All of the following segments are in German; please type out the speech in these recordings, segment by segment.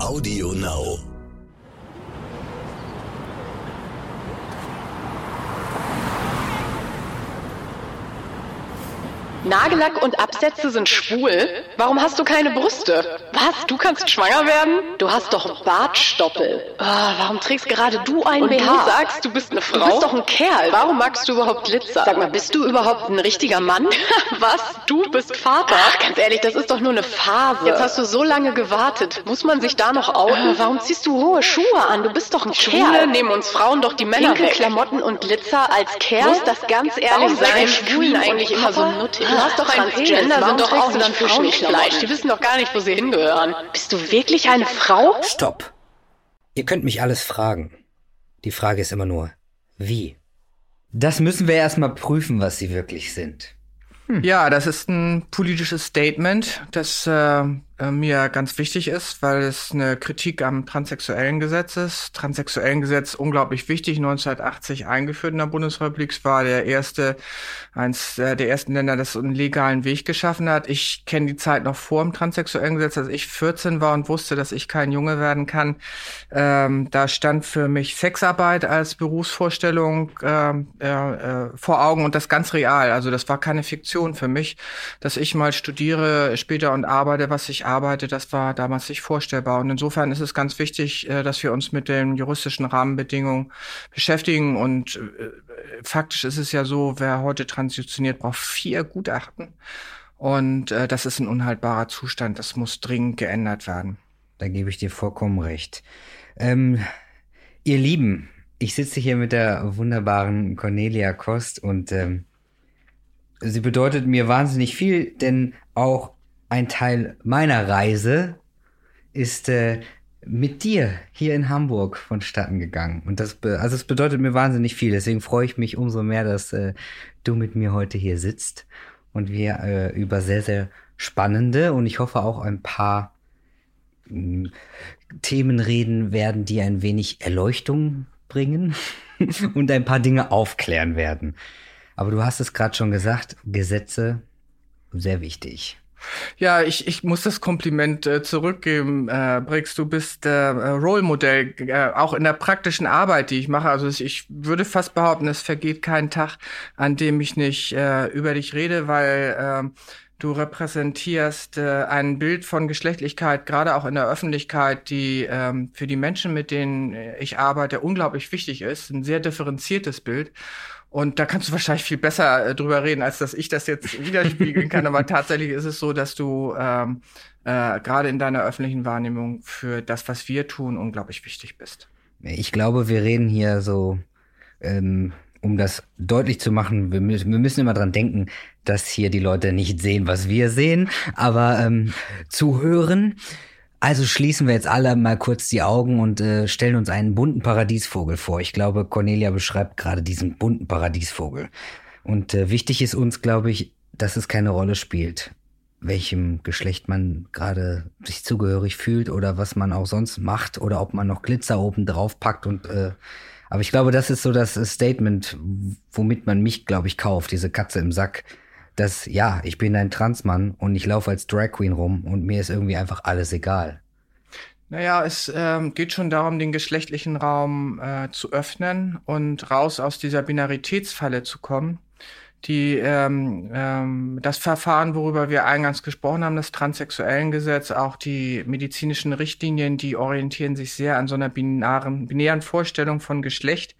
Audio Now. Nagellack und Absätze sind schwul? Warum hast du keine Brüste? Was? Du kannst schwanger werden? Du hast doch Bartstoppel. Oh, warum trägst gerade du ein und BH? du sagst, du bist eine Frau? Du bist doch ein Kerl. Warum magst du überhaupt Glitzer? Sag mal, bist du überhaupt ein richtiger Mann? Was? Du bist Vater? Ach, ganz ehrlich, das ist doch nur eine Phase. Jetzt hast du so lange gewartet. Muss man sich da noch outen? Äh, warum ziehst du hohe Schuhe an? Du bist doch ein Schwule Kerl. nehmen uns Frauen doch die Männer Pinke weg. Klamotten und Glitzer als Kerl? Muss das ganz ehrlich sein? Schwulen eigentlich immer so nuttig? Du hast doch ein Transgender sind doch auch dann Frauenfleisch. Die wissen doch gar nicht, wo sie hingehören. Bist du wirklich eine Frau? Stopp. Ihr könnt mich alles fragen. Die Frage ist immer nur, wie? Das müssen wir erstmal prüfen, was sie wirklich sind. Hm. Ja, das ist ein politisches Statement, das äh, äh, mir ganz wichtig ist, weil es eine Kritik am transsexuellen Gesetz ist. Transsexuellen Gesetz unglaublich wichtig, 1980 eingeführt in der Bundesrepublik. Es war der erste, eins äh, der ersten Länder, das einen legalen Weg geschaffen hat. Ich kenne die Zeit noch vor dem transsexuellen Gesetz, als ich 14 war und wusste, dass ich kein Junge werden kann. Ähm, da stand für mich Sexarbeit als Berufsvorstellung äh, äh, vor Augen und das ganz real. Also das war keine Fiktion für mich, dass ich mal studiere später und arbeite, was ich arbeite, das war damals nicht vorstellbar. Und insofern ist es ganz wichtig, äh, dass wir uns mit den juristischen Rahmenbedingungen beschäftigen. Und äh, faktisch ist es ja so, wer heute transitioniert, braucht vier Gutachten. Und äh, das ist ein unhaltbarer Zustand. Das muss dringend geändert werden. Da gebe ich dir vollkommen recht. Ähm, ihr Lieben, ich sitze hier mit der wunderbaren Cornelia Kost und ähm, sie bedeutet mir wahnsinnig viel, denn auch ein Teil meiner Reise ist äh, mit dir hier in Hamburg vonstatten gegangen. Und das, also es bedeutet mir wahnsinnig viel. Deswegen freue ich mich umso mehr, dass äh, du mit mir heute hier sitzt und wir äh, über sehr, sehr spannende und ich hoffe auch ein paar mh, hm, Themen reden werden, die ein wenig Erleuchtung bringen und ein paar Dinge aufklären werden. Aber du hast es gerade schon gesagt, Gesetze sehr wichtig. Ja, ich, ich muss das Kompliment äh, zurückgeben, äh, Brix. Du bist äh, Role-Modell, äh, auch in der praktischen Arbeit, die ich mache. Also ich würde fast behaupten, es vergeht kein Tag, an dem ich nicht äh, über dich rede, weil äh, du repräsentierst äh, ein Bild von Geschlechtlichkeit, gerade auch in der Öffentlichkeit, die ähm, für die Menschen, mit denen ich arbeite, unglaublich wichtig ist. Ein sehr differenziertes Bild. Und da kannst du wahrscheinlich viel besser äh, drüber reden, als dass ich das jetzt widerspiegeln kann. Aber tatsächlich ist es so, dass du ähm, äh, gerade in deiner öffentlichen Wahrnehmung für das, was wir tun, unglaublich wichtig bist. Ich glaube, wir reden hier so, ähm, um das deutlich zu machen, wir, wir müssen immer dran denken, dass hier die Leute nicht sehen, was wir sehen, aber ähm, zu hören. Also schließen wir jetzt alle mal kurz die Augen und äh, stellen uns einen bunten Paradiesvogel vor. Ich glaube, Cornelia beschreibt gerade diesen bunten Paradiesvogel. Und äh, wichtig ist uns, glaube ich, dass es keine Rolle spielt, welchem Geschlecht man gerade sich zugehörig fühlt oder was man auch sonst macht oder ob man noch Glitzer oben drauf packt und äh, aber ich glaube, das ist so das Statement, womit man mich, glaube ich, kauft, diese Katze im Sack dass ja, ich bin ein Transmann und ich laufe als Drag Queen rum und mir ist irgendwie einfach alles egal. Naja, es ähm, geht schon darum, den geschlechtlichen Raum äh, zu öffnen und raus aus dieser Binaritätsfalle zu kommen. Die ähm, ähm, das Verfahren, worüber wir eingangs gesprochen haben, das transsexuellen Gesetz, auch die medizinischen Richtlinien, die orientieren sich sehr an so einer binaren, binären Vorstellung von Geschlecht.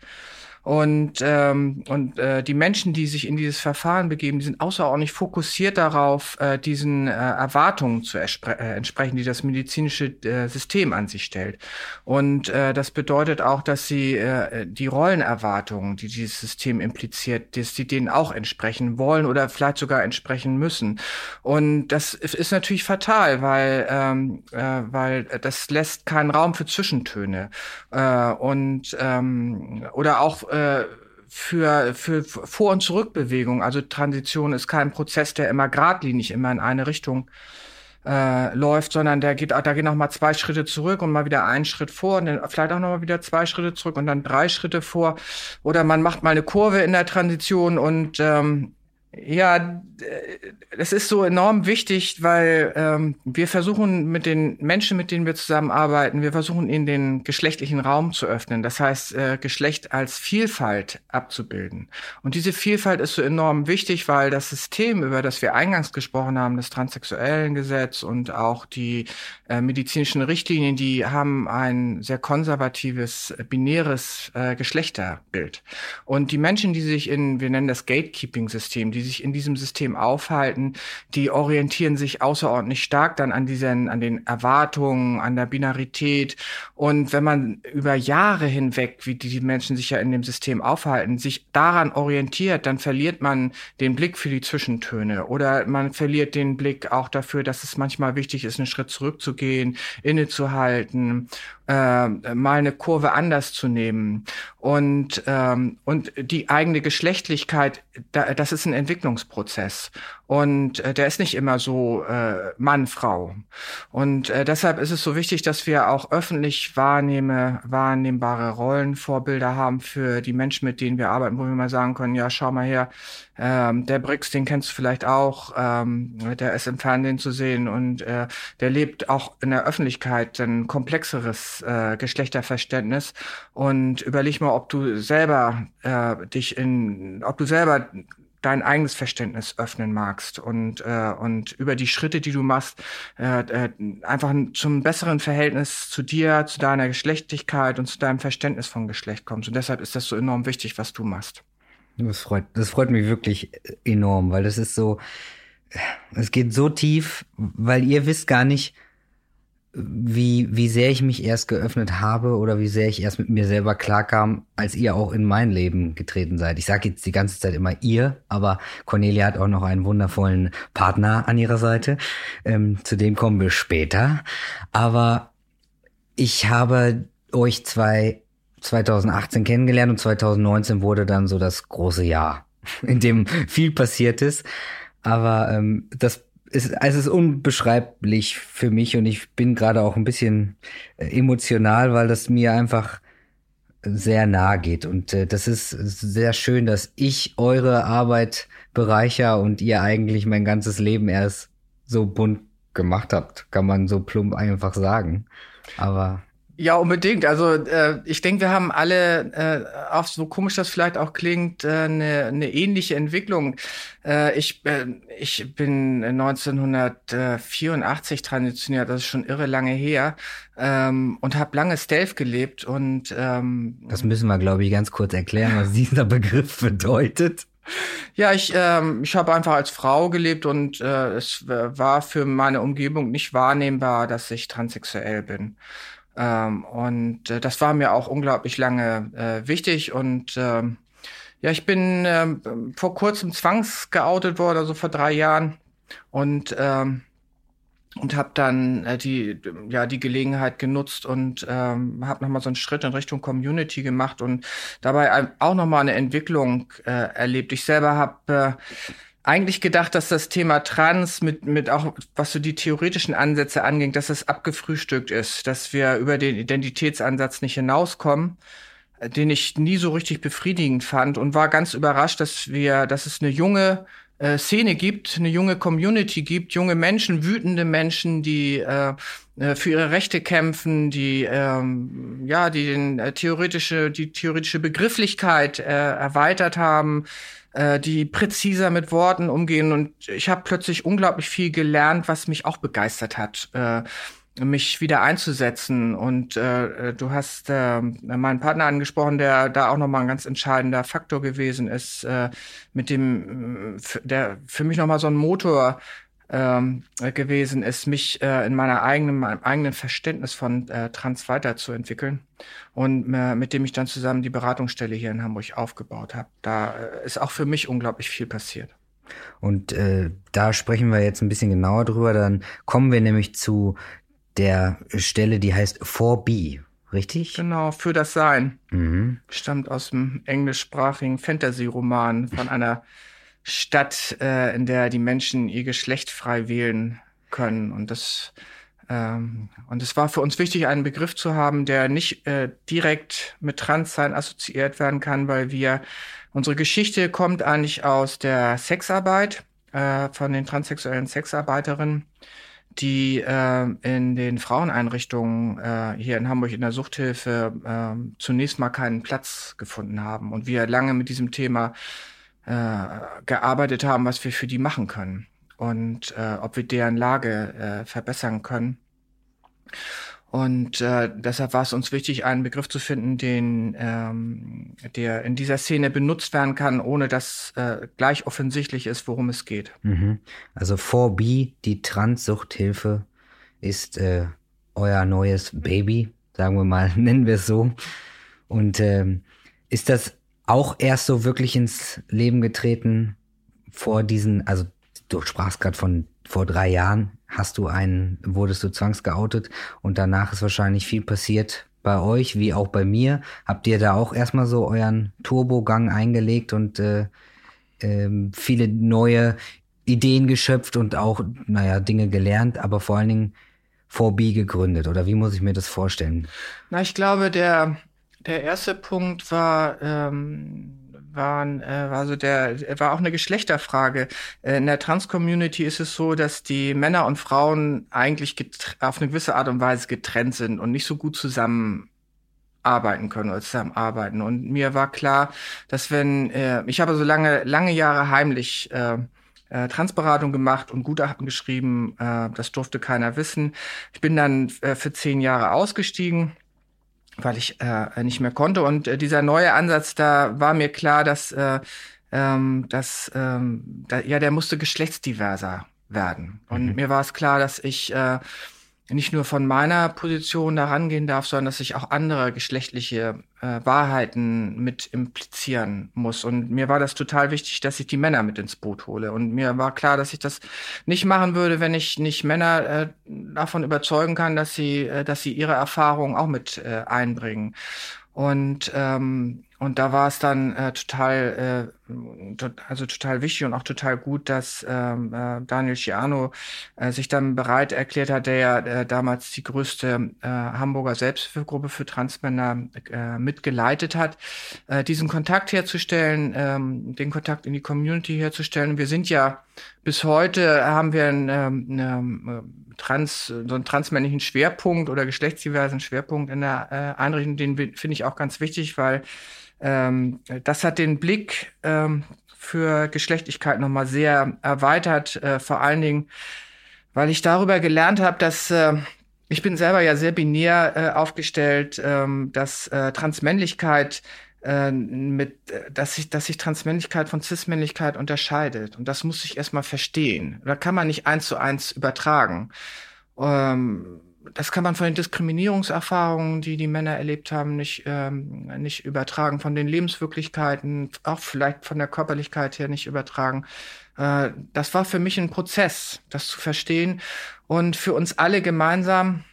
Und, ähm, und äh, die Menschen, die sich in dieses Verfahren begeben, die sind außerordentlich fokussiert darauf, äh, diesen äh, Erwartungen zu äh, entsprechen, die das medizinische äh, System an sich stellt. Und äh, das bedeutet auch, dass sie äh, die Rollenerwartungen, die dieses System impliziert, dass sie denen auch entsprechen wollen oder vielleicht sogar entsprechen müssen. Und das ist natürlich fatal, weil, ähm, äh, weil das lässt keinen Raum für Zwischentöne. Äh, und ähm, oder auch äh, für, für Vor- und Zurückbewegung. Also Transition ist kein Prozess, der immer geradlinig immer in eine Richtung äh, läuft, sondern der geht, da gehen noch mal zwei Schritte zurück und mal wieder einen Schritt vor und dann vielleicht auch noch mal wieder zwei Schritte zurück und dann drei Schritte vor. Oder man macht mal eine Kurve in der Transition und ähm, Ja, es ist so enorm wichtig, weil ähm, wir versuchen mit den Menschen, mit denen wir zusammenarbeiten, wir versuchen ihnen den geschlechtlichen Raum zu öffnen. Das heißt, äh, Geschlecht als Vielfalt abzubilden. Und diese Vielfalt ist so enorm wichtig, weil das System, über das wir eingangs gesprochen haben, das transsexuellen Gesetz und auch die äh, medizinischen Richtlinien, die haben ein sehr konservatives, binäres äh, Geschlechterbild. Und die Menschen, die sich in, wir nennen das Gatekeeping-System, die sich in diesem System aufhalten, die orientieren sich außerordentlich stark dann an diesen, an den Erwartungen, an der Binarität. Und wenn man über Jahre hinweg, wie die Menschen sich ja in dem System aufhalten, sich daran orientiert, dann verliert man den Blick für die Zwischentöne oder man verliert den Blick auch dafür, dass es manchmal wichtig ist, einen Schritt zurückzugehen, innezuhalten äh, mal eine Kurve anders zu nehmen und ähm, und die eigene Geschlechtlichkeit, da, das ist ein Entwicklungsprozess. Und äh, der ist nicht immer so äh, Mann Frau. Und äh, deshalb ist es so wichtig, dass wir auch öffentlich wahrnehme, wahrnehmbare Rollenvorbilder haben für die Menschen, mit denen wir arbeiten, wo wir mal sagen können, ja schau mal her, ähm, der Brix, den kennst du vielleicht auch, ähm, der ist im Fernsehen zu sehen und äh, der lebt auch in der Öffentlichkeit ein komplexeres äh, Geschlechterverständnis und überleg mal, ob du selber äh, dich in, ob du selber dein eigenes Verständnis öffnen magst und äh, und über die Schritte, die du machst, äh, äh, einfach zum besseren Verhältnis zu dir, zu deiner Geschlechtlichkeit und zu deinem Verständnis von Geschlecht kommst. Und deshalb ist das so enorm wichtig, was du machst. Das freut, das freut mich wirklich enorm, weil das ist so, es geht so tief, weil ihr wisst gar nicht, wie, wie sehr ich mich erst geöffnet habe oder wie sehr ich erst mit mir selber klarkam, als ihr auch in mein Leben getreten seid. Ich sage jetzt die ganze Zeit immer ihr, aber Cornelia hat auch noch einen wundervollen Partner an ihrer Seite. Ähm, zu dem kommen wir später. Aber ich habe euch zwei 2018 kennengelernt und 2019 wurde dann so das große Jahr, in dem viel passiert ist. Aber ähm, das ist, es ist unbeschreiblich für mich und ich bin gerade auch ein bisschen äh, emotional, weil das mir einfach sehr nahe geht. Und äh, das ist sehr schön, dass ich eure Arbeit bereicher und ihr eigentlich mein ganzes Leben erst so bunt gemacht habt, kann man so plump einfach sagen. Aber ja, unbedingt. Also äh, ich denke, wir haben alle, äh, auch so komisch das vielleicht auch klingt, äh, eine, eine ähnliche Entwicklung. Äh, ich, äh, ich bin 1984 transitioniert, das ist schon irre lange her, ähm, und habe lange Stealth gelebt. Und ähm, das müssen wir, glaube ich, ganz kurz erklären, was dieser Begriff bedeutet. Ja, ich, ähm, ich habe einfach als Frau gelebt und äh, es war für meine Umgebung nicht wahrnehmbar, dass ich transsexuell bin. Ähm, und äh, das war mir auch unglaublich lange äh, wichtig. Und ähm, ja, ich bin ähm, vor kurzem zwangsgeoutet worden, also vor drei Jahren. Und ähm, und habe dann äh, die ja die Gelegenheit genutzt und ähm, habe noch mal so einen Schritt in Richtung Community gemacht und dabei auch noch mal eine Entwicklung äh, erlebt. Ich selber habe äh, eigentlich gedacht, dass das Thema Trans mit, mit auch, was so die theoretischen Ansätze anging, dass es abgefrühstückt ist, dass wir über den Identitätsansatz nicht hinauskommen, den ich nie so richtig befriedigend fand und war ganz überrascht, dass wir, dass es eine junge äh, Szene gibt, eine junge Community gibt, junge Menschen, wütende Menschen, die äh, äh für ihre Rechte kämpfen, die ähm, ja, die den, äh, theoretische, die theoretische Begrifflichkeit äh, erweitert haben, äh, die präziser mit Worten umgehen. Und ich habe plötzlich unglaublich viel gelernt, was mich auch begeistert hat. Äh, mich wieder einzusetzen und äh, du hast äh, meinen Partner angesprochen, der da auch nochmal ein ganz entscheidender Faktor gewesen ist, äh, mit dem der für mich nochmal so ein Motor ähm, gewesen ist, mich äh, in meiner eigenen, meinem eigenen Verständnis von äh, Trans weiterzuentwickeln und äh, mit dem ich dann zusammen die Beratungsstelle hier in Hamburg aufgebaut habe. Da äh, ist auch für mich unglaublich viel passiert. Und äh, da sprechen wir jetzt ein bisschen genauer drüber. Dann kommen wir nämlich zu der Stelle, die heißt 4B, richtig? Genau, für das Sein. Mhm. Stammt aus dem englischsprachigen Fantasy-Roman von einer Stadt, äh, in der die Menschen ihr Geschlecht frei wählen können. Und das Ähm, und es war für uns wichtig, einen Begriff zu haben, der nicht äh, direkt mit Transsein assoziiert werden kann, weil wir, unsere Geschichte kommt eigentlich aus der Sexarbeit äh, von den transsexuellen Sexarbeiterinnen, die äh, in den Fraueneinrichtungen äh, hier in Hamburg in der Suchthilfe äh, zunächst mal keinen Platz gefunden haben und wir lange mit diesem Thema äh, gearbeitet haben, was wir für die machen können und äh, ob wir deren Lage äh, verbessern können. Und äh, deshalb war es uns wichtig, einen Begriff zu finden, den ähm, der in dieser Szene benutzt werden kann, ohne dass äh, gleich offensichtlich ist, worum es geht. Mhm. Also 4B, die Transsuchthilfe, ist äh, euer neues Baby, sagen wir mal, nennen wir es so. Und ähm, ist das auch erst so wirklich ins Leben getreten vor diesen, also du sprachst gerade von vor drei Jahren, hast du einen, wurdest du zwangsgeoutet und danach ist wahrscheinlich viel passiert bei euch, wie auch bei mir. Habt ihr da auch erstmal so euren Turbogang eingelegt und äh, äh, viele neue Ideen geschöpft und auch, naja, Dinge gelernt, aber vor allen Dingen 4B gegründet? Oder wie muss ich mir das vorstellen? Na, ich glaube, der, der erste Punkt war, ähm, waren, äh, also der war auch eine Geschlechterfrage. Äh, in der Trans-Community ist es so, dass die Männer und Frauen eigentlich auf eine gewisse Art und Weise getrennt sind und nicht so gut zusammen arbeiten können oder zusammenarbeiten. Und mir war klar, dass wenn äh, ich habe so lange lange Jahre heimlich äh, äh, Transberatung gemacht und Gutachten geschrieben, äh, das durfte keiner wissen. Ich bin dann für zehn Jahre ausgestiegen weil ich äh, nicht mehr konnte. Und äh, dieser neue Ansatz, da war mir klar, dass, äh, ähm, dass ähm, da, ja, der musste geschlechtsdiverser werden. Und mhm. mir war es klar, dass ich äh, nicht nur von meiner Position da rangehen darf, sondern dass ich auch andere geschlechtliche äh, Wahrheiten mit implizieren muss. Und mir war das total wichtig, dass ich die Männer mit ins Boot hole. Und mir war klar, dass ich das nicht machen würde, wenn ich nicht Männer äh, davon überzeugen kann, dass sie, äh, dass sie ihre Erfahrungen auch mit äh, einbringen. Und ähm, und da war es dann äh, total, äh, also total wichtig und auch total gut, dass ähm, äh, Daniel Ciano äh, sich dann bereit erklärt hat, der ja äh, damals die größte äh, Hamburger Selbsthilfegruppe für Transmänner äh, mitgeleitet hat, äh, diesen Kontakt herzustellen, ähm, den Kontakt in die Community herzustellen. Wir sind ja bis heute haben wir einen, ähm, äh, trans, so einen transmännlichen Schwerpunkt oder geschlechtsdiversen Schwerpunkt in der äh, Einrichtung, den finde ich auch ganz wichtig, weil ähm, das hat den Blick ähm, für Geschlechtlichkeit nochmal sehr erweitert, äh, vor allen Dingen, weil ich darüber gelernt habe, dass äh, ich bin selber ja sehr binär äh, aufgestellt, ähm, dass äh, Transmännlichkeit äh, mit, dass sich, dass sich Transmännlichkeit von Cismännlichkeit unterscheidet. Und das muss ich erstmal verstehen. Da kann man nicht eins zu eins übertragen. Ähm, das kann man von den Diskriminierungserfahrungen, die die Männer erlebt haben, nicht, ähm, nicht übertragen, von den Lebenswirklichkeiten, auch vielleicht von der Körperlichkeit her nicht übertragen. Äh, das war für mich ein Prozess, das zu verstehen. Und für uns alle gemeinsam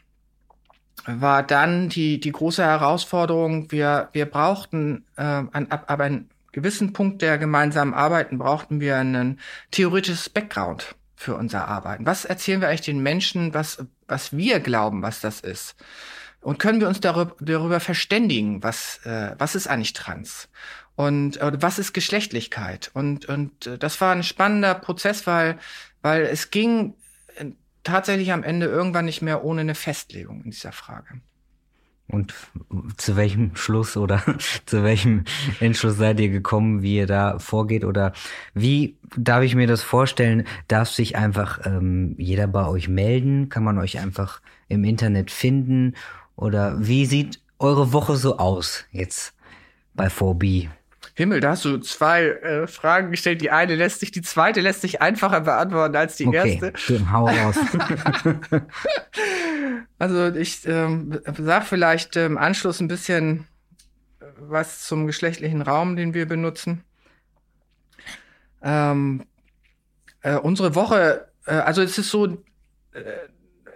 war dann die, die große Herausforderung, wir, wir brauchten äh, an, ab, ab einem gewissen Punkt der gemeinsamen Arbeiten brauchten wir ein theoretisches Background für unser Arbeiten? Was erzählen wir eigentlich den Menschen, was, was wir glauben, was das ist? Und können wir uns darüber, darüber verständigen, was, äh, was ist eigentlich trans? Und äh, was ist Geschlechtlichkeit? Und, und äh, das war ein spannender Prozess, weil, weil es ging äh, tatsächlich am Ende irgendwann nicht mehr ohne eine Festlegung in dieser Frage. Und zu welchem Schluss oder zu welchem Entschluss seid ihr gekommen, wie ihr da vorgeht? Oder wie darf ich mir das vorstellen? Darf sich einfach ähm, jeder bei euch melden? Kann man euch einfach im Internet finden? Oder wie sieht eure Woche so aus jetzt bei 4B? Himmel, da hast du zwei äh, Fragen gestellt. Die eine lässt sich, die zweite lässt sich einfacher beantworten als die okay, erste. Hau raus. also ich ähm, sag vielleicht im Anschluss ein bisschen was zum geschlechtlichen Raum, den wir benutzen. Ähm, äh, unsere Woche, äh, also es ist so, äh,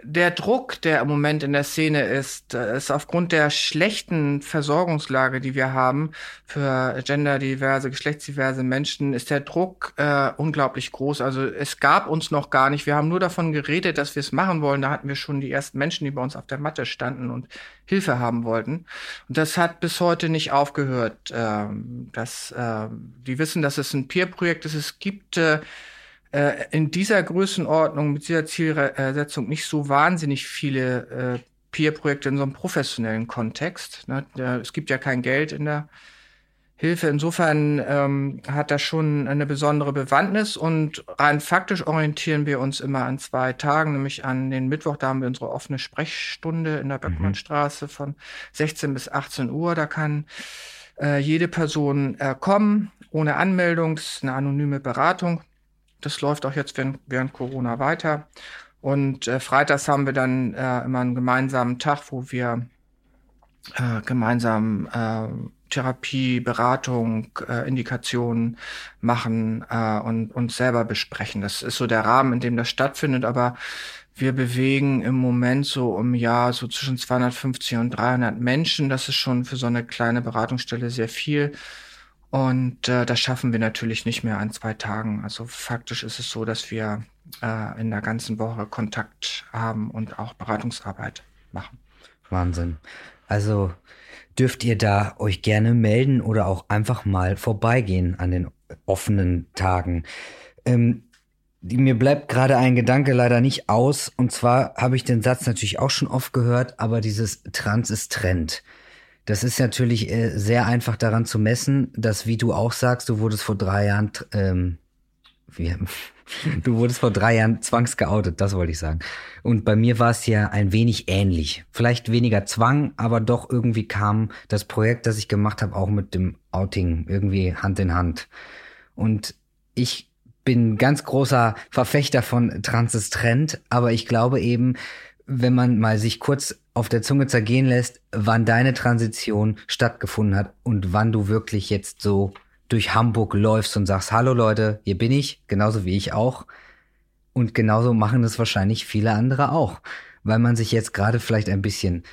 der Druck, der im Moment in der Szene ist, äh, ist aufgrund der schlechten Versorgungslage, die wir haben für genderdiverse, geschlechtsdiverse Menschen, ist der Druck äh, unglaublich groß. Also es gab uns noch gar nicht. Wir haben nur davon geredet, dass wir es machen wollen. Da hatten wir schon die ersten Menschen, die bei uns auf der Matte standen und Hilfe haben wollten. Und das hat bis heute nicht aufgehört. Ähm, dass, äh, die wissen, dass es ein Peer-Projekt ist. Es gibt äh, äh, in dieser Größenordnung, mit dieser Zielsetzung nicht so wahnsinnig viele äh, Peer-Projekte in so einem professionellen Kontext. Ne? Es gibt ja kein Geld in der Hilfe. Insofern ähm, hat das schon eine besondere Bewandtnis und rein faktisch orientieren wir uns immer an zwei Tagen, nämlich an den Mittwoch, da haben wir unsere offene Sprechstunde in der mhm. Böckmannstraße von 16 bis 18 Uhr. Da kann äh, jede Person äh, kommen, ohne Anmeldung, das ist eine anonyme Beratung. Das läuft auch jetzt während, während Corona weiter. Und äh, freitags haben wir dann äh, immer einen gemeinsamen Tag, wo wir äh, gemeinsam äh, Therapie, Beratung, äh, Indikationen machen äh, und uns selber besprechen. Das ist so der Rahmen, in dem das stattfindet. Aber wir bewegen im Moment so im Jahr so zwischen 250 und 300 Menschen. Das ist schon für so eine kleine Beratungsstelle sehr viel. Und äh, das schaffen wir natürlich nicht mehr an zwei Tagen. Also faktisch ist es so, dass wir äh, in der ganzen Woche Kontakt haben und auch Beratungsarbeit machen. Wahnsinn. Also dürft ihr da euch gerne melden oder auch einfach mal vorbeigehen an den offenen Tagen. Ähm, mir bleibt gerade ein Gedanke leider nicht aus. Und zwar habe ich den Satz natürlich auch schon oft gehört, aber dieses Trans ist Trend. Das ist natürlich äh, sehr einfach daran zu messen, dass, wie du auch sagst, du wurdest vor drei Jahren, ähm, wie, du wurdest vor drei Jahren zwangsgeoutet, das wollte ich sagen. Und bei mir war es ja ein wenig ähnlich. Vielleicht weniger Zwang, aber doch irgendwie kam das Projekt, das ich gemacht habe, auch mit dem Outing irgendwie Hand in Hand. Und ich bin ganz großer Verfechter von Trend, aber ich glaube eben, wenn man mal sich kurz auf der Zunge zergehen lässt, wann deine Transition stattgefunden hat und wann du wirklich jetzt so durch Hamburg läufst und sagst, hallo Leute, hier bin ich, genauso wie ich auch. Und genauso machen es wahrscheinlich viele andere auch, weil man sich jetzt gerade vielleicht ein bisschen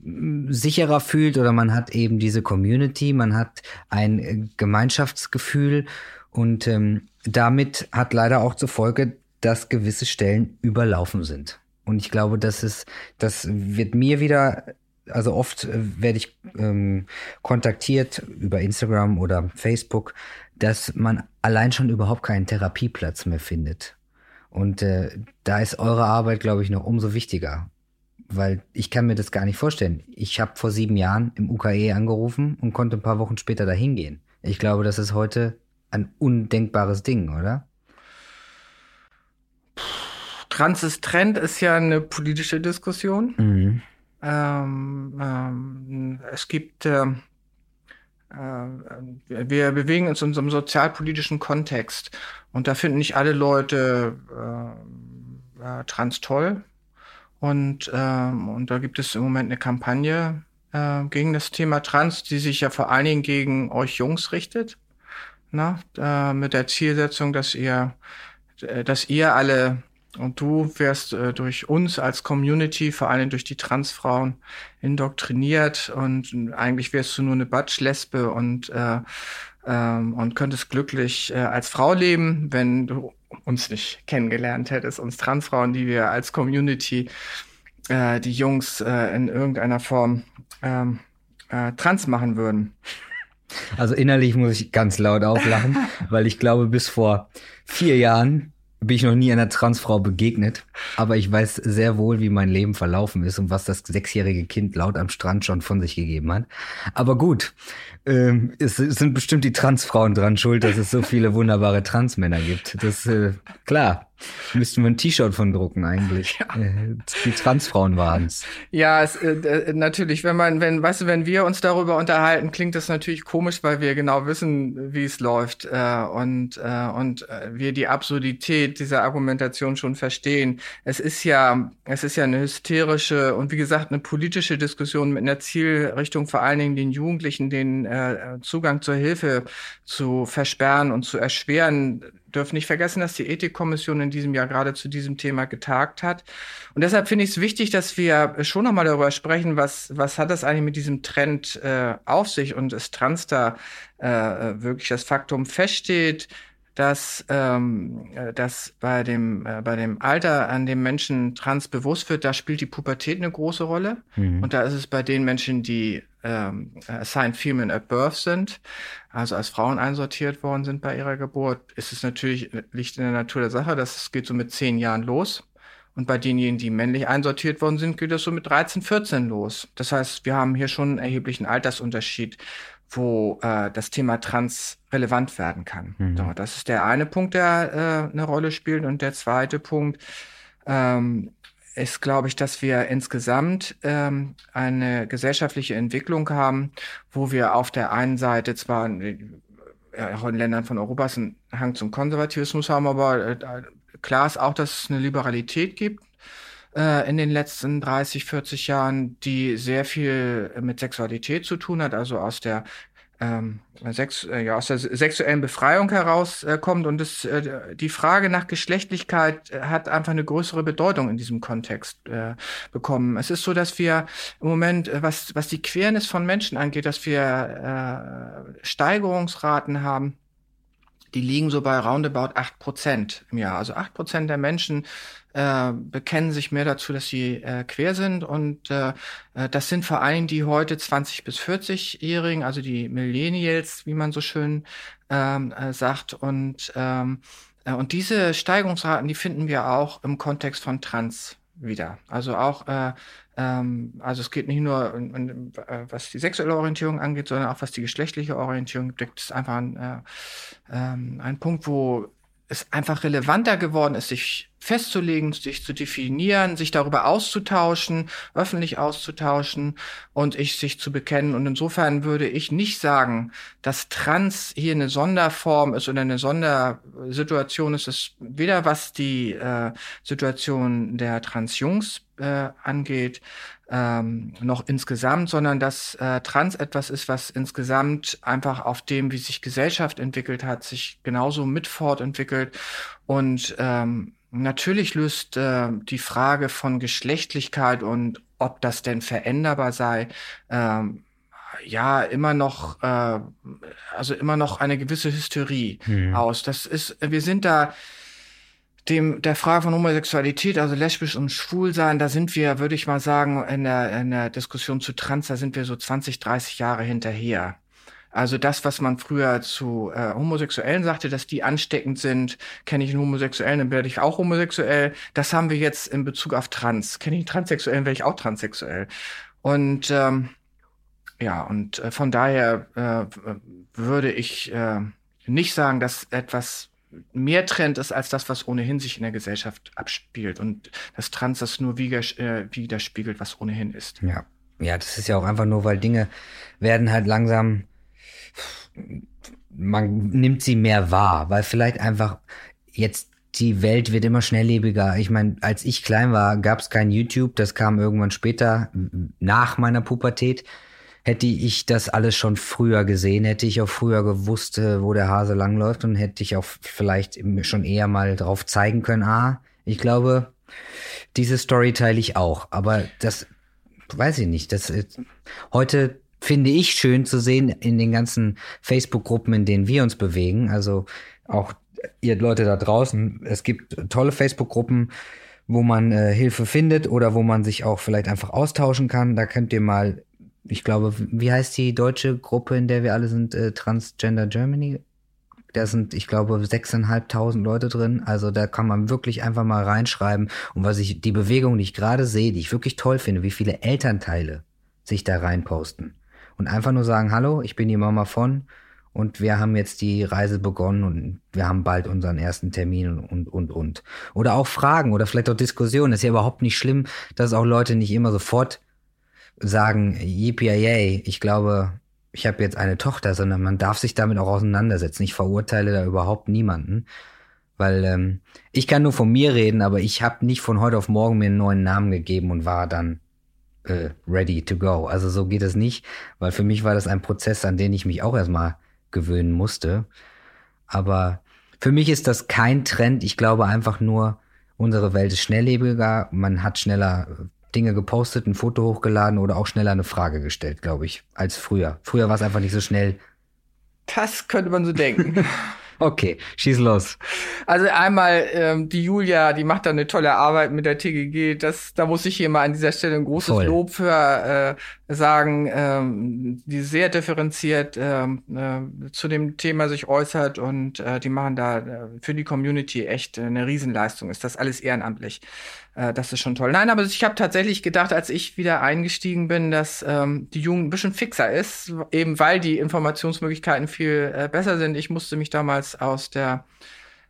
mm, sicherer fühlt oder man hat eben diese Community, man hat ein äh, Gemeinschaftsgefühl und ähm, damit hat leider auch zur Folge, dass gewisse Stellen überlaufen sind. Und ich glaube, das ist, das wird mir wieder, also oft äh, werde ich ähm, kontaktiert über Instagram oder Facebook, dass man allein schon überhaupt keinen Therapieplatz mehr findet. Und äh, da ist eure Arbeit, glaube ich, noch umso wichtiger. Weil ich kann mir das gar nicht vorstellen. Ich habe vor sieben Jahren im UKE angerufen und konnte ein paar Wochen später dahin gehen. Ich glaube, das ist heute ein undenkbares Ding, oder? Trend ist ja eine politische Diskussion. Mhm. Ähm, ähm, es gibt, äh, äh, wir bewegen uns in unserem sozialpolitischen Kontext und da finden nicht alle Leute äh, äh, trans toll. Und, ähm, und da gibt es im Moment eine Kampagne äh, gegen das Thema Trans, die sich ja vor allen Dingen gegen euch Jungs richtet. Na, äh, mit der Zielsetzung, dass ihr, dass ihr alle und du wirst äh, durch uns als Community, vor allem durch die Transfrauen, indoktriniert und eigentlich wärst du nur eine Batsch-Lesbe und, äh, ähm, und könntest glücklich äh, als Frau leben, wenn du uns nicht kennengelernt hättest, uns Transfrauen, die wir als Community, äh, die Jungs äh, in irgendeiner Form ähm, äh, trans machen würden. Also innerlich muss ich ganz laut auflachen, weil ich glaube, bis vor vier Jahren bin ich noch nie einer Transfrau begegnet, aber ich weiß sehr wohl, wie mein Leben verlaufen ist und was das sechsjährige Kind laut am Strand schon von sich gegeben hat. Aber gut, ähm, es, es sind bestimmt die Transfrauen dran schuld, dass es so viele wunderbare Transmänner gibt. Das äh, klar. Müssten wir ein T-Shirt von drucken eigentlich. Ja. Äh, die Transfrauen waren's. Ja, es, äh, natürlich, wenn man, wenn, weißt du, wenn wir uns darüber unterhalten, klingt das natürlich komisch, weil wir genau wissen, wie es läuft äh, und äh, und äh, wir die Absurdität dieser Argumentation schon verstehen. Es ist ja, es ist ja eine hysterische und wie gesagt eine politische Diskussion mit einer Zielrichtung, vor allen Dingen den Jugendlichen den äh, Zugang zur Hilfe zu versperren und zu erschweren dürfen nicht vergessen, dass die Ethikkommission in diesem Jahr gerade zu diesem Thema getagt hat. Und deshalb finde ich es wichtig, dass wir schon nochmal darüber sprechen, was, was hat das eigentlich mit diesem Trend äh, auf sich und ist Trans da äh, wirklich das Faktum feststeht, dass, ähm, äh, dass bei, dem, äh, bei dem Alter, an dem Menschen trans bewusst wird, da spielt die Pubertät eine große Rolle. Mhm. Und da ist es bei den Menschen, die ähm, assigned female at birth sind, also als Frauen einsortiert worden sind bei ihrer Geburt, ist es natürlich, liegt in der Natur der Sache, das geht so mit zehn Jahren los. Und bei denjenigen, die männlich einsortiert worden sind, geht das so mit 13, 14 los. Das heißt, wir haben hier schon einen erheblichen Altersunterschied wo äh, das Thema Trans relevant werden kann. Mhm. So, das ist der eine Punkt, der äh, eine Rolle spielt. Und der zweite Punkt ähm, ist, glaube ich, dass wir insgesamt ähm, eine gesellschaftliche Entwicklung haben, wo wir auf der einen Seite zwar äh, auch in Ländern von Europas einen Hang zum Konservatismus haben, aber äh, klar ist auch, dass es eine Liberalität gibt äh, in den letzten 30, 40 Jahren, die sehr viel mit Sexualität zu tun hat, also aus der ähm, Sex, äh, ja, aus der sexuellen Befreiung herauskommt äh, und es, äh, die Frage nach Geschlechtlichkeit äh, hat einfach eine größere Bedeutung in diesem Kontext äh, bekommen. Es ist so, dass wir im Moment, äh, was, was die Queerness von Menschen angeht, dass wir äh, Steigerungsraten haben, die liegen so bei roundabout acht Prozent im Jahr. Also acht Prozent der Menschen äh, bekennen sich mehr dazu, dass sie äh, quer sind. Und äh, äh das sind vor allem die heute 20 bis 40-Jährigen, also die Millennials, wie man so schön ähm, äh, sagt. Und, ähm, äh, und diese Steigungsraten, die finden wir auch im Kontext von Trans wieder. Also auch, äh, ähm, also es geht nicht nur, um, um, was die sexuelle Orientierung angeht, sondern auch was die geschlechtliche Orientierung gibt. Ist einfach ein, äh, ähm, ein Punkt, wo es einfach relevanter geworden ist, sich festzulegen, sich zu definieren, sich darüber auszutauschen, öffentlich auszutauschen und ich sich zu bekennen. Und insofern würde ich nicht sagen, dass Trans hier eine Sonderform ist oder eine Sondersituation ist. Es ist weder was die äh, Situation der Transjungs äh, angeht, ähm, noch insgesamt, sondern dass äh, Trans etwas ist, was insgesamt einfach auf dem, wie sich Gesellschaft entwickelt hat, sich genauso mit fortentwickelt. Und ähm, natürlich löst äh, die Frage von Geschlechtlichkeit und ob das denn veränderbar sei, ähm, ja immer noch äh, also immer noch eine gewisse Hysterie mhm. aus. Das ist wir sind da dem der Frage von Homosexualität, also lesbisch und schwul sein, da sind wir, würde ich mal sagen, in der, in der Diskussion zu Trans, da sind wir so 20, 30 Jahre hinterher. Also das, was man früher zu äh, Homosexuellen sagte, dass die ansteckend sind, kenne ich einen Homosexuellen, dann werde ich auch homosexuell. Das haben wir jetzt in Bezug auf Trans. Kenne ich einen Transsexuellen, werde ich auch transsexuell. Und ähm, ja, und äh, von daher äh, würde ich äh, nicht sagen, dass etwas mehr Trend ist als das, was ohnehin sich in der Gesellschaft abspielt und das Trans das nur äh, widerspiegelt, was ohnehin ist. Ja. Ja, das ist ja auch einfach nur, weil Dinge werden halt langsam, man nimmt sie mehr wahr, weil vielleicht einfach jetzt die Welt wird immer schnelllebiger. Ich meine, als ich klein war, gab es kein YouTube, das kam irgendwann später nach meiner Pubertät hätte ich das alles schon früher gesehen, hätte ich auch früher gewusst, äh, wo der Hase langläuft und hätte ich auch vielleicht schon eher mal drauf zeigen können, ah, ich glaube, diese Story teile ich auch. Aber das weiß ich nicht. Das heute finde ich schön zu sehen in den ganzen Facebook-Gruppen, in denen wir uns bewegen. Also auch ihr Leute da draußen. Es gibt tolle Facebook-Gruppen, wo man äh, Hilfe findet oder wo man sich auch vielleicht einfach austauschen kann. Da könnt ihr mal ich glaube, wie heißt die deutsche Gruppe, in der wir alle sind, äh, Transgender Germany? Da sind, ich glaube, sechseinhalbtausend Leute drin. Also da kann man wirklich einfach mal reinschreiben. Und was ich, die Bewegung, die ich gerade sehe, die ich wirklich toll finde, wie viele Elternteile sich da reinposten. Und einfach nur sagen, hallo, ich bin die Mama von und wir haben jetzt die Reise begonnen und wir haben bald unseren ersten Termin und, und, und. Oder auch Fragen oder vielleicht auch Diskussionen. ist ja überhaupt nicht schlimm, dass auch Leute nicht immer sofort sagen, yippie ich glaube, ich habe jetzt eine Tochter, sondern man darf sich damit auch auseinandersetzen. Ich verurteile da überhaupt niemanden, weil ähm, ich kann nur von mir reden, aber ich habe nicht von heute auf morgen mir einen neuen Namen gegeben und war dann äh, ready to go. Also so geht es nicht, weil für mich war das ein Prozess, an den ich mich auch erstmal gewöhnen musste. Aber Für mich ist das kein Trend. Ich glaube einfach nur, unsere Welt ist schnelllebiger. Man hat schneller Dinge gepostet, ein Foto hochgeladen oder auch schneller eine Frage gestellt, glaube ich, als früher. Früher war es einfach nicht so schnell. Das könnte man so denken. Okay, schieß los. Also einmal ähm, die Julia, die macht da eine tolle Arbeit mit der TGG. Das, da muss ich hier mal an dieser Stelle ein großes Voll. Lob für äh, sagen, ähm, die sehr differenziert ähm, äh, zu dem Thema sich äußert und äh, die machen da äh, für die Community echt eine Riesenleistung. Ist das alles ehrenamtlich? Äh, das ist schon toll. Nein, aber ich habe tatsächlich gedacht, als ich wieder eingestiegen bin, dass ähm, die Jugend ein bisschen fixer ist, eben weil die Informationsmöglichkeiten viel äh, besser sind. Ich musste mich damals aus der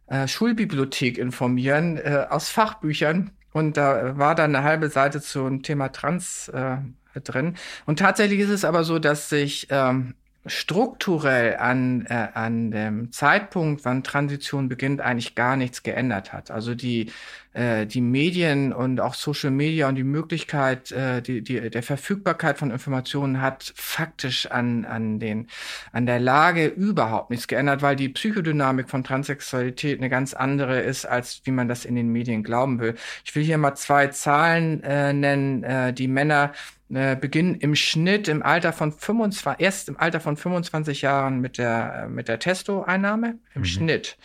äh, Schulbibliothek informieren, äh, aus Fachbüchern. Und da war dann eine halbe Seite zum Thema Trans äh, drin. Und tatsächlich ist es aber so, dass sich ähm, strukturell an, äh, an dem Zeitpunkt, wann Transition beginnt, eigentlich gar nichts geändert hat. Also die, äh, die Medien und auch Social Media und die Möglichkeit, äh, die, die, der Verfügbarkeit von Informationen hat faktisch an, an, den, an der Lage überhaupt nichts geändert, weil die Psychodynamik von Transsexualität eine ganz andere ist, als wie man das in den Medien glauben will. Ich will hier mal zwei Zahlen äh, nennen, äh, die Männer äh, beginnen im Schnitt im Alter von 25, erst im Alter von 25 Jahren mit der, mit der Testo-Einnahme, im mhm. Schnitt.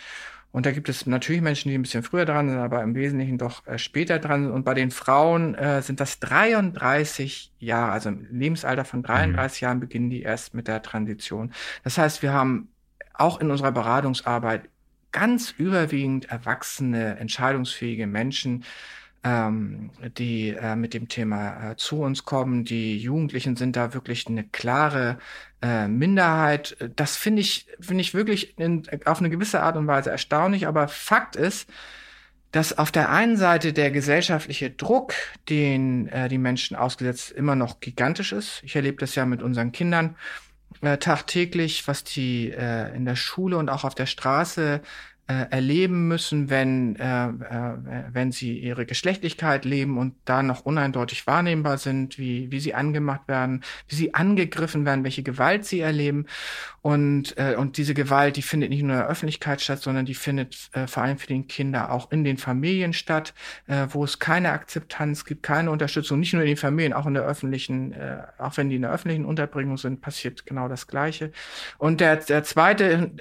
Und da gibt es natürlich Menschen, die ein bisschen früher dran sind, aber im Wesentlichen doch äh, später dran sind. Und bei den Frauen äh, sind das 33 Jahre, also im Lebensalter von 33 mhm. Jahren beginnen die erst mit der Transition. Das heißt, wir haben auch in unserer Beratungsarbeit ganz überwiegend erwachsene, entscheidungsfähige Menschen, ähm, die äh, mit dem Thema äh, zu uns kommen. Die Jugendlichen sind da wirklich eine klare äh, Minderheit. Das finde ich, finde ich wirklich in, auf eine gewisse Art und Weise erstaunlich. Aber Fakt ist, dass auf der einen Seite der gesellschaftliche Druck, den äh, die Menschen ausgesetzt, immer noch gigantisch ist. Ich erlebe das ja mit unseren Kindern äh, tagtäglich, was die äh, in der Schule und auch auf der Straße äh, erleben müssen, wenn, äh, äh, wenn sie ihre Geschlechtlichkeit leben und da noch uneindeutig wahrnehmbar sind, wie, wie sie angemacht werden, wie sie angegriffen werden, welche Gewalt sie erleben. Und, äh, und diese Gewalt, die findet nicht nur in der Öffentlichkeit statt, sondern die findet äh, vor allem für den Kinder auch in den Familien statt, äh, wo es keine Akzeptanz gibt, keine Unterstützung, nicht nur in den Familien, auch in der öffentlichen, äh, auch wenn die in der öffentlichen Unterbringung sind, passiert genau das Gleiche. Und der, der zweite,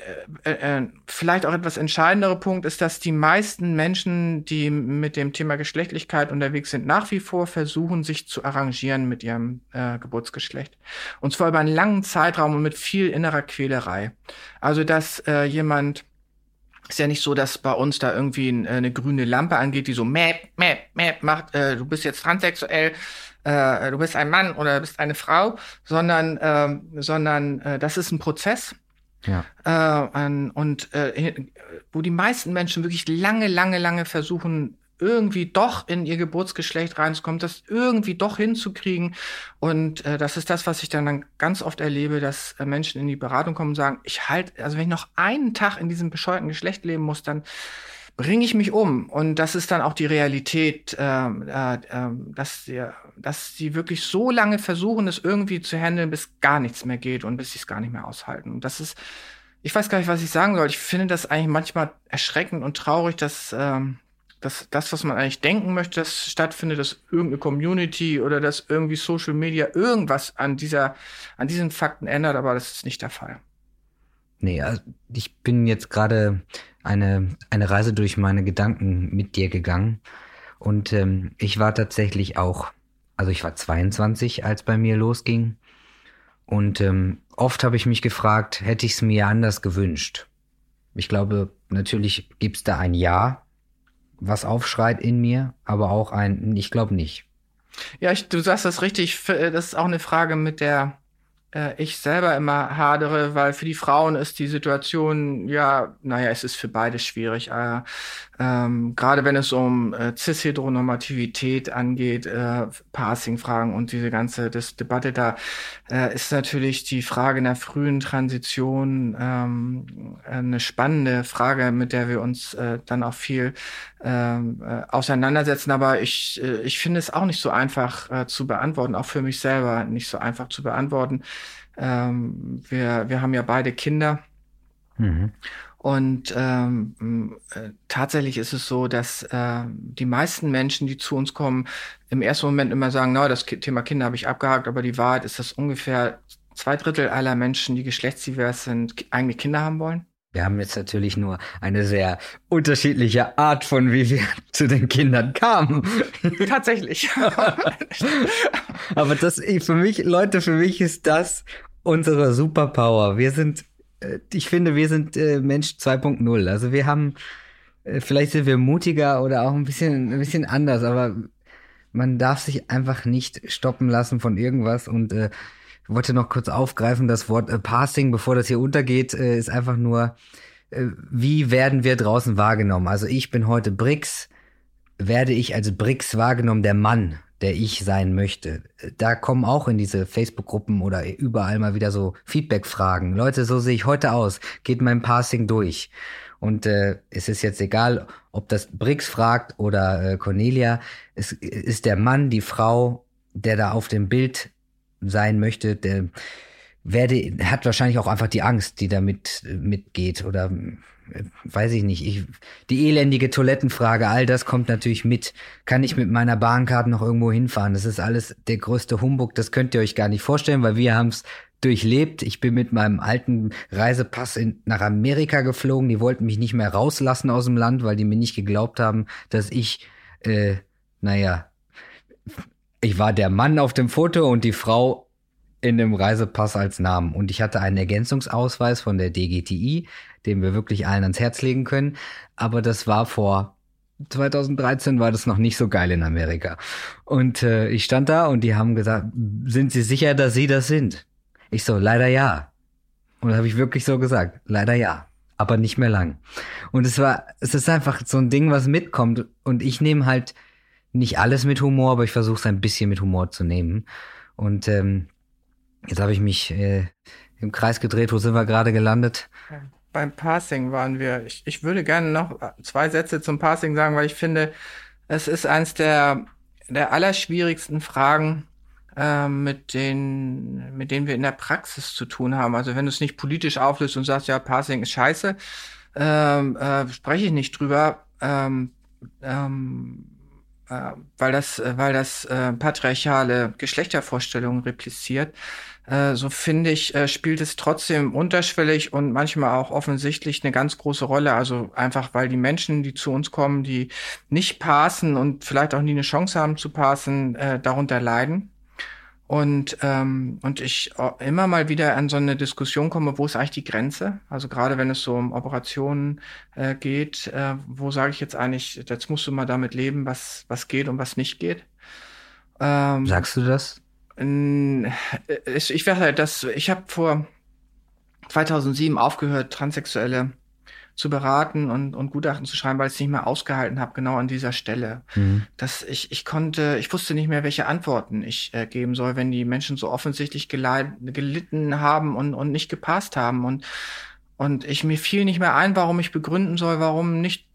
äh, äh, vielleicht auch etwas entscheidendere Punkt ist, dass die meisten Menschen, die mit dem Thema Geschlechtlichkeit unterwegs sind, nach wie vor versuchen, sich zu arrangieren mit ihrem äh, Geburtsgeschlecht. Und zwar über einen langen Zeitraum und mit viel innerer Quälerei. Also, dass äh, jemand ist ja nicht so, dass bei uns da irgendwie äh, eine grüne Lampe angeht, die so mäp, mäp, mäp macht, äh, du bist jetzt transsexuell, äh, du bist ein Mann oder bist eine Frau, sondern, äh, sondern äh, das ist ein Prozess. Ja. Äh, und äh, wo die meisten Menschen wirklich lange, lange, lange versuchen, irgendwie doch in ihr Geburtsgeschlecht reinzukommen, das irgendwie doch hinzukriegen. Und äh, das ist das, was ich dann, dann ganz oft erlebe, dass äh, Menschen in die Beratung kommen und sagen, ich halt, also wenn ich noch einen Tag in diesem bescheuerten Geschlecht leben muss, dann bringe ich mich um. Und das ist dann auch die Realität, äh, äh, dass, die, dass sie wirklich so lange versuchen, es irgendwie zu handeln, bis gar nichts mehr geht und bis sie es gar nicht mehr aushalten. Und das ist, ich weiß gar nicht, was ich sagen soll. Ich finde das eigentlich manchmal erschreckend und traurig, dass ähm, dass das, was man eigentlich denken möchte, dass stattfindet, dass irgendeine Community oder dass irgendwie Social Media irgendwas an dieser, an diesen Fakten ändert, aber das ist nicht der Fall. Nee, also ich bin jetzt gerade eine, eine Reise durch meine Gedanken mit dir gegangen und ähm, ich war tatsächlich auch, also ich war 22, als bei mir losging und ähm, oft habe ich mich gefragt, hätte ich es mir anders gewünscht. Ich glaube, natürlich gibt es da ein Ja, was aufschreit in mir, aber auch ein, ich glaube nicht. Ja, ich, du sagst das richtig. Das ist auch eine Frage, mit der äh, ich selber immer hadere, weil für die Frauen ist die Situation, ja, naja, es ist für beide schwierig. Äh, ähm, Gerade wenn es um äh, Cis-Heteronormativität angeht, äh, Passing-Fragen und diese ganze das Debatte, da äh, ist natürlich die Frage einer frühen Transition ähm, eine spannende Frage, mit der wir uns äh, dann auch viel ähm, äh, auseinandersetzen. Aber ich, äh, ich finde es auch nicht so einfach äh, zu beantworten, auch für mich selber nicht so einfach zu beantworten. Ähm, wir, wir haben ja beide Kinder. Mhm. Und ähm, äh, tatsächlich ist es so, dass äh, die meisten Menschen, die zu uns kommen, im ersten Moment immer sagen, na, das Thema Kinder habe ich abgehakt, aber die Wahrheit ist, dass ungefähr zwei Drittel aller Menschen, die geschlechtsdivers sind, eigene Kinder haben wollen. Wir haben jetzt natürlich nur eine sehr unterschiedliche Art von, wie wir zu den Kindern kamen. Tatsächlich. Aber das, für mich, Leute, für mich ist das unsere Superpower. Wir sind, äh, ich finde, wir sind äh, Mensch 2.0. Also wir haben, äh, vielleicht sind wir mutiger oder auch ein bisschen, ein bisschen anders, aber man darf sich einfach nicht stoppen lassen von irgendwas und äh, wollte noch kurz aufgreifen, das Wort äh, Passing, bevor das hier untergeht, ist einfach nur, äh, wie werden wir draußen wahrgenommen? Also ich bin heute Brix, werde ich als Brix wahrgenommen, der Mann, der ich sein möchte. Da kommen auch in diese Facebook-Gruppen oder überall mal wieder so Feedback-Fragen. Leute, so sehe ich heute aus. Geht mein Passing durch? Und äh, es ist jetzt egal, ob das Brix fragt oder äh, Cornelia. Es ist der Mann, die Frau, der da auf dem Bild sein möchte, der werde, hat wahrscheinlich auch einfach die Angst, die damit mitgeht oder weiß ich nicht. Ich, die elendige Toilettenfrage, all das kommt natürlich mit. Kann ich mit meiner Bahnkarte noch irgendwo hinfahren? Das ist alles der größte Humbug. Das könnt ihr euch gar nicht vorstellen, weil wir haben es durchlebt. Ich bin mit meinem alten Reisepass in, nach Amerika geflogen. Die wollten mich nicht mehr rauslassen aus dem Land, weil die mir nicht geglaubt haben, dass ich, äh, naja, ich war der Mann auf dem Foto und die Frau in dem Reisepass als Namen. Und ich hatte einen Ergänzungsausweis von der DGTI, den wir wirklich allen ans Herz legen können. Aber das war vor 2013 war das noch nicht so geil in Amerika. Und äh, ich stand da und die haben gesagt, sind Sie sicher, dass Sie das sind? Ich so, leider ja. Und habe ich wirklich so gesagt, leider ja. Aber nicht mehr lang. Und es war, es ist einfach so ein Ding, was mitkommt. Und ich nehme halt nicht alles mit Humor, aber ich versuche es ein bisschen mit Humor zu nehmen. Und ähm, jetzt habe ich mich äh, im Kreis gedreht. Wo sind wir gerade gelandet? Beim Passing waren wir. Ich, ich würde gerne noch zwei Sätze zum Passing sagen, weil ich finde, es ist eins der, der allerschwierigsten Fragen, äh, mit, den, mit denen wir in der Praxis zu tun haben. Also wenn du es nicht politisch auflöst und sagst, ja, Passing ist scheiße, ähm, äh, spreche ich nicht drüber. Ähm, ähm, äh, weil das, äh, weil das äh, patriarchale Geschlechtervorstellungen repliziert, äh, so finde ich, äh, spielt es trotzdem unterschwellig und manchmal auch offensichtlich eine ganz große Rolle. Also einfach, weil die Menschen, die zu uns kommen, die nicht passen und vielleicht auch nie eine Chance haben zu passen, äh, darunter leiden. Und, ähm, und ich äh, immer mal wieder an so eine Diskussion komme, wo ist eigentlich die Grenze? Also gerade wenn es so um Operationen äh, geht, äh, wo sage ich jetzt eigentlich, jetzt musst du mal damit leben, was, was geht und was nicht geht. Ähm, Sagst du das? Äh, ich, ich werde halt das, ich habe vor 2007 aufgehört, Transsexuelle zu beraten und, und Gutachten zu schreiben, weil ich es nicht mehr ausgehalten habe, genau an dieser Stelle. Mhm. Dass ich, ich konnte, ich wusste nicht mehr, welche Antworten ich äh, geben soll, wenn die Menschen so offensichtlich gelitten haben und, und nicht gepasst haben. Und, und ich mir fiel nicht mehr ein, warum ich begründen soll, warum nicht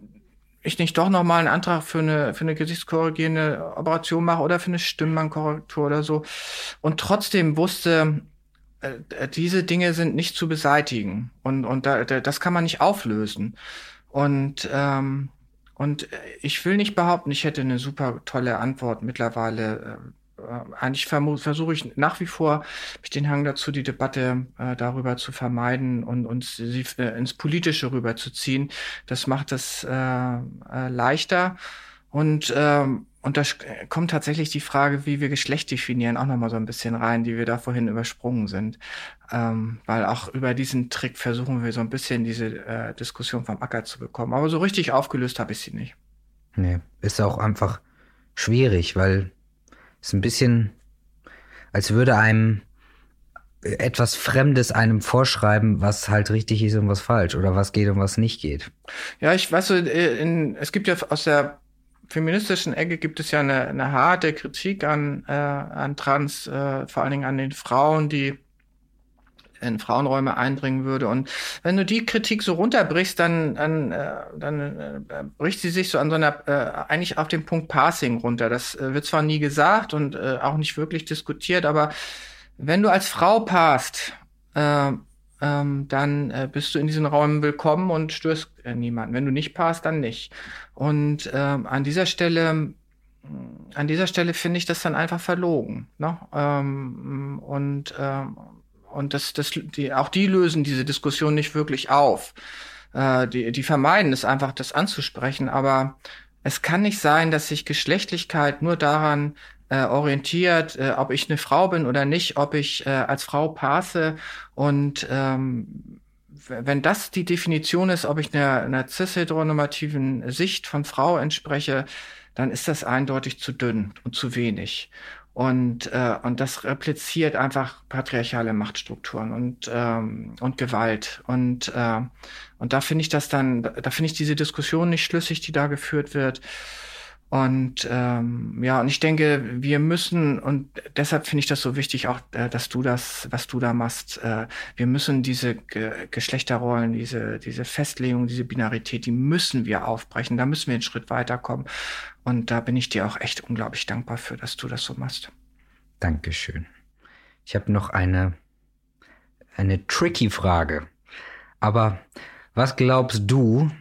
ich nicht doch nochmal einen Antrag für eine, für eine gesichtskorrigierende Operation mache oder für eine Stimmbandkorrektur oder so. Und trotzdem wusste, diese Dinge sind nicht zu beseitigen und, und da, da, das kann man nicht auflösen. Und, ähm, und ich will nicht behaupten, ich hätte eine super tolle Antwort mittlerweile. Äh, eigentlich versuche ich nach wie vor, mich den Hang dazu, die Debatte äh, darüber zu vermeiden und uns sie äh, ins Politische rüberzuziehen. Das macht es äh, äh, leichter. Und ähm, und da kommt tatsächlich die Frage, wie wir Geschlecht definieren, auch nochmal so ein bisschen rein, die wir da vorhin übersprungen sind. Ähm, weil auch über diesen Trick versuchen wir so ein bisschen diese äh, Diskussion vom Acker zu bekommen. Aber so richtig aufgelöst habe ich sie nicht. Nee, ist auch einfach schwierig, weil es ein bisschen, als würde einem etwas Fremdes einem vorschreiben, was halt richtig ist und was falsch oder was geht und was nicht geht. Ja, ich weiß, so, äh, in, es gibt ja aus der feministischen Ecke gibt es ja eine, eine harte Kritik an, äh, an Trans, äh, vor allen Dingen an den Frauen, die in Frauenräume eindringen würde. Und wenn du die Kritik so runterbrichst, dann, dann, äh, dann äh, bricht sie sich so an so einer, äh, eigentlich auf den Punkt Passing runter. Das äh, wird zwar nie gesagt und äh, auch nicht wirklich diskutiert, aber wenn du als Frau passt, äh, ähm, dann äh, bist du in diesen Räumen willkommen und störst äh, niemanden. Wenn du nicht passt, dann nicht. Und ähm, an dieser Stelle an dieser Stelle finde ich das dann einfach verlogen. Ne? Ähm, und ähm, und das, das, die, auch die lösen diese Diskussion nicht wirklich auf. Äh, die, die vermeiden es einfach, das anzusprechen. Aber es kann nicht sein, dass sich Geschlechtlichkeit nur daran äh, orientiert, äh, ob ich eine Frau bin oder nicht, ob ich äh, als Frau passe. Und ähm, wenn das die Definition ist, ob ich einer, einer cis-heteronormativen Sicht von Frau entspreche, dann ist das eindeutig zu dünn und zu wenig. Und, äh, und das repliziert einfach patriarchale Machtstrukturen und, ähm, und Gewalt. Und, äh, und da finde ich das dann, da finde ich diese Diskussion nicht schlüssig, die da geführt wird. Und ähm, ja, und ich denke, wir müssen, und deshalb finde ich das so wichtig, auch, äh, dass du das, was du da machst, äh, wir müssen diese Ge Geschlechterrollen, diese, diese Festlegung, diese Binarität, die müssen wir aufbrechen. Da müssen wir einen Schritt weiterkommen. Und da bin ich dir auch echt unglaublich dankbar für, dass du das so machst. Dankeschön. Ich habe noch eine, eine tricky Frage. Aber was glaubst du,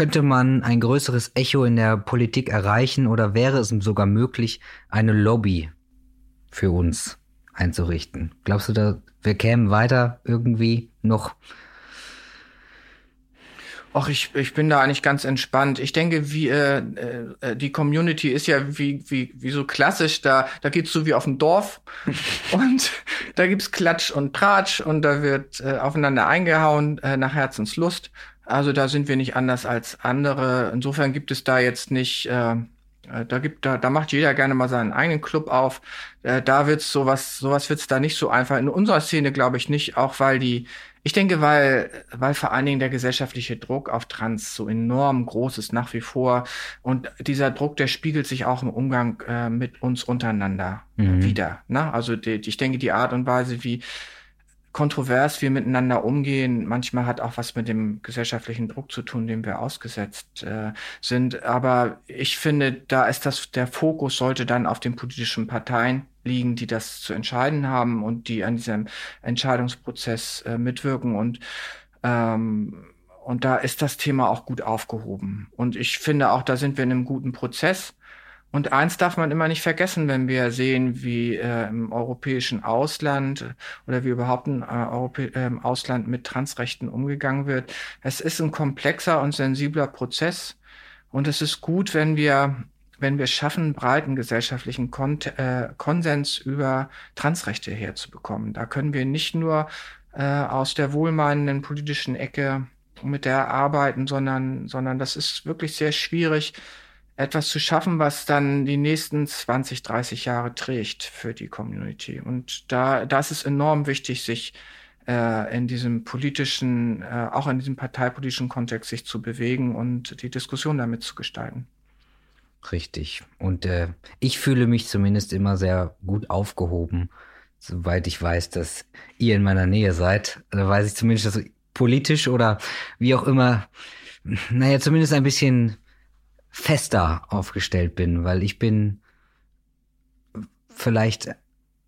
könnte man ein größeres Echo in der Politik erreichen oder wäre es sogar möglich, eine Lobby für uns einzurichten? Glaubst du, da wir kämen weiter irgendwie noch? Ach, ich, ich bin da eigentlich ganz entspannt. Ich denke, wie äh, äh, die Community ist ja wie, wie, wie so klassisch, da, da geht's so wie auf dem Dorf und da gibt's Klatsch und Tratsch und da wird äh, aufeinander eingehauen äh, nach Herzenslust. Also da sind wir nicht anders als andere. Insofern gibt es da jetzt nicht, äh, äh, da gibt, da, da macht jeder gerne mal seinen eigenen Club auf. Äh, da wird's sowas, sowas wird's da nicht so einfach. In unserer Szene glaube ich nicht, auch weil die, ich denke, weil, weil vor allen Dingen der gesellschaftliche Druck auf Trans so enorm groß ist nach wie vor. Und dieser Druck, der spiegelt sich auch im Umgang äh, mit uns untereinander mhm. wieder. Ne? Also die, ich denke, die Art und Weise, wie kontrovers wir miteinander umgehen. Manchmal hat auch was mit dem gesellschaftlichen Druck zu tun, dem wir ausgesetzt äh, sind. Aber ich finde, da ist das, der Fokus sollte dann auf den politischen Parteien liegen, die das zu entscheiden haben und die an diesem Entscheidungsprozess äh, mitwirken und ähm, und da ist das Thema auch gut aufgehoben. Und ich finde auch, da sind wir in einem guten Prozess. Und eins darf man immer nicht vergessen, wenn wir sehen, wie äh, im europäischen Ausland oder wie überhaupt im, äh, Europä äh, im Ausland mit Transrechten umgegangen wird. Es ist ein komplexer und sensibler Prozess. Und es ist gut, wenn wir, wenn wir schaffen, breiten gesellschaftlichen Kon äh, Konsens über Transrechte herzubekommen. Da können wir nicht nur äh, aus der wohlmeinenden politischen Ecke mit der arbeiten, sondern, sondern das ist wirklich sehr schwierig, etwas zu schaffen, was dann die nächsten 20, 30 Jahre trägt für die Community. Und da, das ist enorm wichtig, sich äh, in diesem politischen, äh, auch in diesem parteipolitischen Kontext sich zu bewegen und die Diskussion damit zu gestalten. Richtig. Und äh, ich fühle mich zumindest immer sehr gut aufgehoben, soweit ich weiß, dass ihr in meiner Nähe seid. Da weiß ich zumindest, dass politisch oder wie auch immer, naja, zumindest ein bisschen fester aufgestellt bin, weil ich bin vielleicht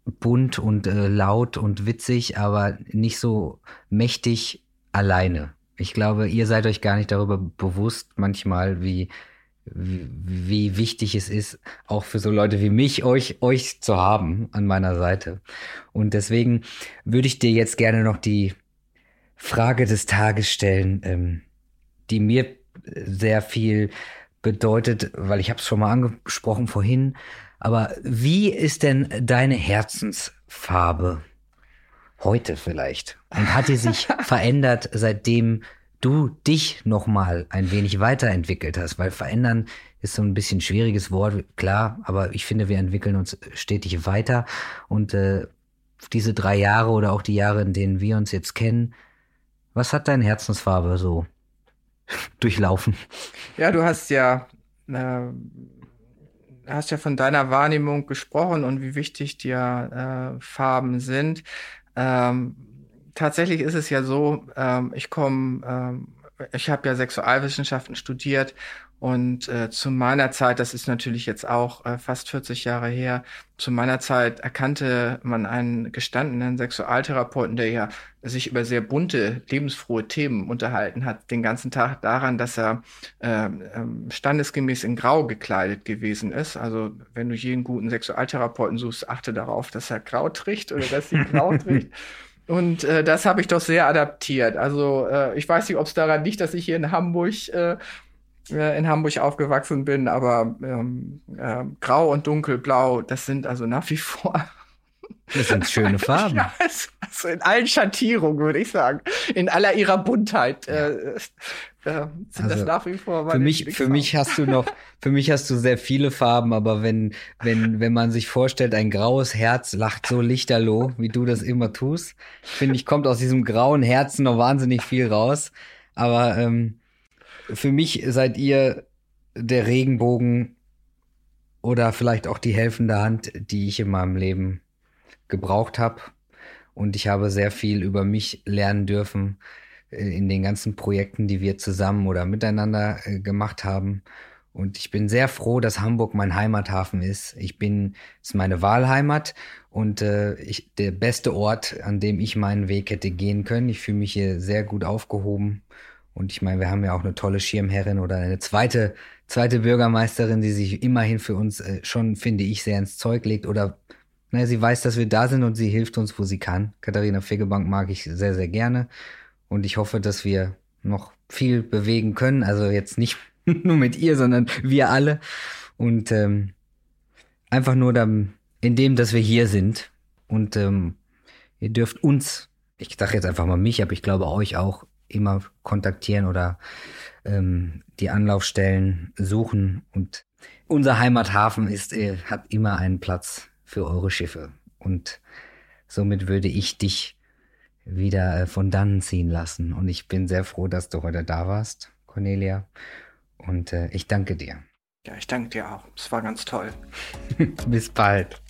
bunt und äh, laut und witzig, aber nicht so mächtig alleine. Ich glaube, ihr seid euch gar nicht darüber bewusst manchmal, wie, wie, wichtig es ist, auch für so Leute wie mich, euch, euch zu haben an meiner Seite. Und deswegen würde ich dir jetzt gerne noch die Frage des Tages stellen, ähm, die mir sehr viel bedeutet, weil ich habe es schon mal angesprochen vorhin, aber wie ist denn deine Herzensfarbe heute vielleicht? Und hat die sich verändert, seitdem du dich noch mal ein wenig weiterentwickelt hast? Weil verändern ist so ein bisschen schwieriges Wort, klar, aber ich finde, wir entwickeln uns stetig weiter und äh, diese drei Jahre oder auch die Jahre, in denen wir uns jetzt kennen, was hat deine Herzensfarbe so durchlaufen. Ja, du hast ja, äh, hast ja von deiner Wahrnehmung gesprochen und wie wichtig dir äh, Farben sind. Ähm, tatsächlich ist es ja so, ähm, ich komme, ähm, ich habe ja Sexualwissenschaften studiert Und äh, zu meiner Zeit, das ist natürlich jetzt auch äh, fast 40 Jahre her, zu meiner Zeit erkannte man einen gestandenen Sexualtherapeuten, der ja sich über sehr bunte, lebensfrohe Themen unterhalten hat, den ganzen Tag daran, dass er äh, standesgemäß in Grau gekleidet gewesen ist. Also wenn du jeden guten Sexualtherapeuten suchst, achte darauf, dass er Grau trägt oder dass sie Grau trägt. Und äh, das habe ich doch sehr adaptiert. Also äh, ich weiß nicht, ob es daran liegt, dass ich hier in Hamburg äh, äh, in Hamburg aufgewachsen bin, aber ähm, äh, grau und dunkelblau, das sind also nach wie vor. Das sind schöne Farben. Ja, also in allen Schattierungen, würde ich sagen. In aller ihrer Buntheit. Ja. Äh, äh, sind also das nach wie vor für mich für mich hast du noch für mich hast du sehr viele Farben aber wenn wenn wenn man sich vorstellt ein graues Herz lacht so lichterloh wie du das immer tust finde ich kommt aus diesem grauen Herzen noch wahnsinnig viel raus aber ähm, für mich seid ihr der Regenbogen oder vielleicht auch die helfende Hand, die ich in meinem Leben gebraucht habe. Und ich habe sehr viel über mich lernen dürfen äh, in den ganzen Projekten, die wir zusammen oder miteinander äh, gemacht haben. Und ich bin sehr froh, dass Hamburg mein Heimathafen ist. Ich bin, es ist meine Wahlheimat und äh, ich, der beste Ort, an dem ich meinen Weg hätte gehen können. Ich fühle mich hier sehr gut aufgehoben und ich meine, wir haben ja auch eine tolle Schirmherrin oder eine zweite, zweite Bürgermeisterin, die sich immerhin für uns äh, schon, finde ich, sehr ins Zeug legt oder naja, sie weiß, dass wir da sind und sie hilft uns, wo sie kann. Katharina Fegebank mag ich sehr, sehr gerne. Und ich hoffe, dass wir noch viel bewegen können. Also jetzt nicht nur mit ihr, sondern wir alle. Und ähm, einfach nur dann, in dem, dass wir hier sind. Und ähm, ihr dürft uns, ich sage jetzt einfach mal mich, aber ich glaube euch auch, immer kontaktieren oder ähm, die Anlaufstellen suchen. Und unser Heimathafen ist, äh, hat immer einen Platz für eure Schiffe. Und somit würde ich dich wieder äh, von dannen ziehen lassen. Und ich bin sehr froh, dass du heute da warst, Cornelia. Und äh, ich danke dir. Ja, ich danke dir auch. Es war ganz toll. Bis bald.